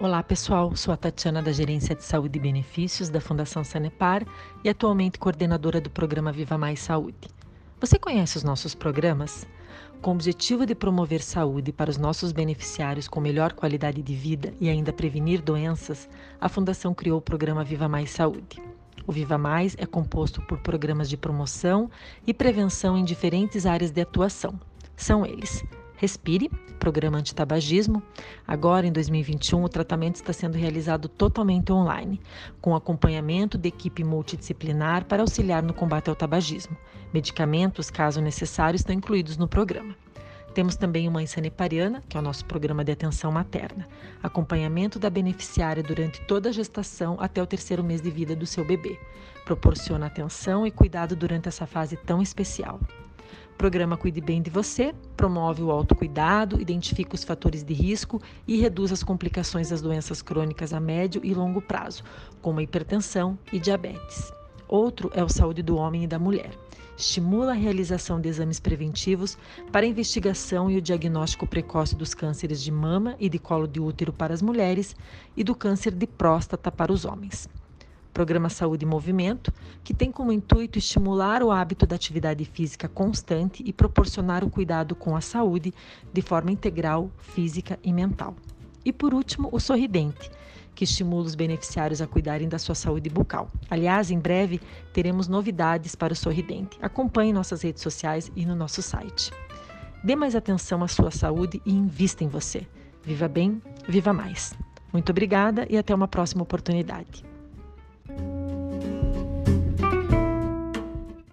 Olá pessoal, sou a Tatiana da Gerência de Saúde e Benefícios da Fundação Sanepar e atualmente coordenadora do programa Viva Mais Saúde. Você conhece os nossos programas? Com o objetivo de promover saúde para os nossos beneficiários com melhor qualidade de vida e ainda prevenir doenças, a Fundação criou o programa Viva Mais Saúde. O Viva Mais é composto por programas de promoção e prevenção em diferentes áreas de atuação. São eles: Respire, programa antitabagismo. Agora, em 2021, o tratamento está sendo realizado totalmente online, com acompanhamento de equipe multidisciplinar para auxiliar no combate ao tabagismo. Medicamentos, caso necessário, estão incluídos no programa. Temos também o Mãe Sanepariana, que é o nosso programa de atenção materna. Acompanhamento da beneficiária durante toda a gestação até o terceiro mês de vida do seu bebê. Proporciona atenção e cuidado durante essa fase tão especial. O programa Cuide Bem de Você promove o autocuidado, identifica os fatores de risco e reduz as complicações das doenças crônicas a médio e longo prazo, como a hipertensão e diabetes. Outro é o Saúde do Homem e da Mulher. Estimula a realização de exames preventivos para a investigação e o diagnóstico precoce dos cânceres de mama e de colo de útero para as mulheres e do câncer de próstata para os homens. Programa Saúde e Movimento, que tem como intuito estimular o hábito da atividade física constante e proporcionar o cuidado com a saúde de forma integral, física e mental. E por último, o Sorridente, que estimula os beneficiários a cuidarem da sua saúde bucal. Aliás, em breve teremos novidades para o Sorridente. Acompanhe nossas redes sociais e no nosso site. Dê mais atenção à sua saúde e invista em você. Viva bem, viva mais. Muito obrigada e até uma próxima oportunidade.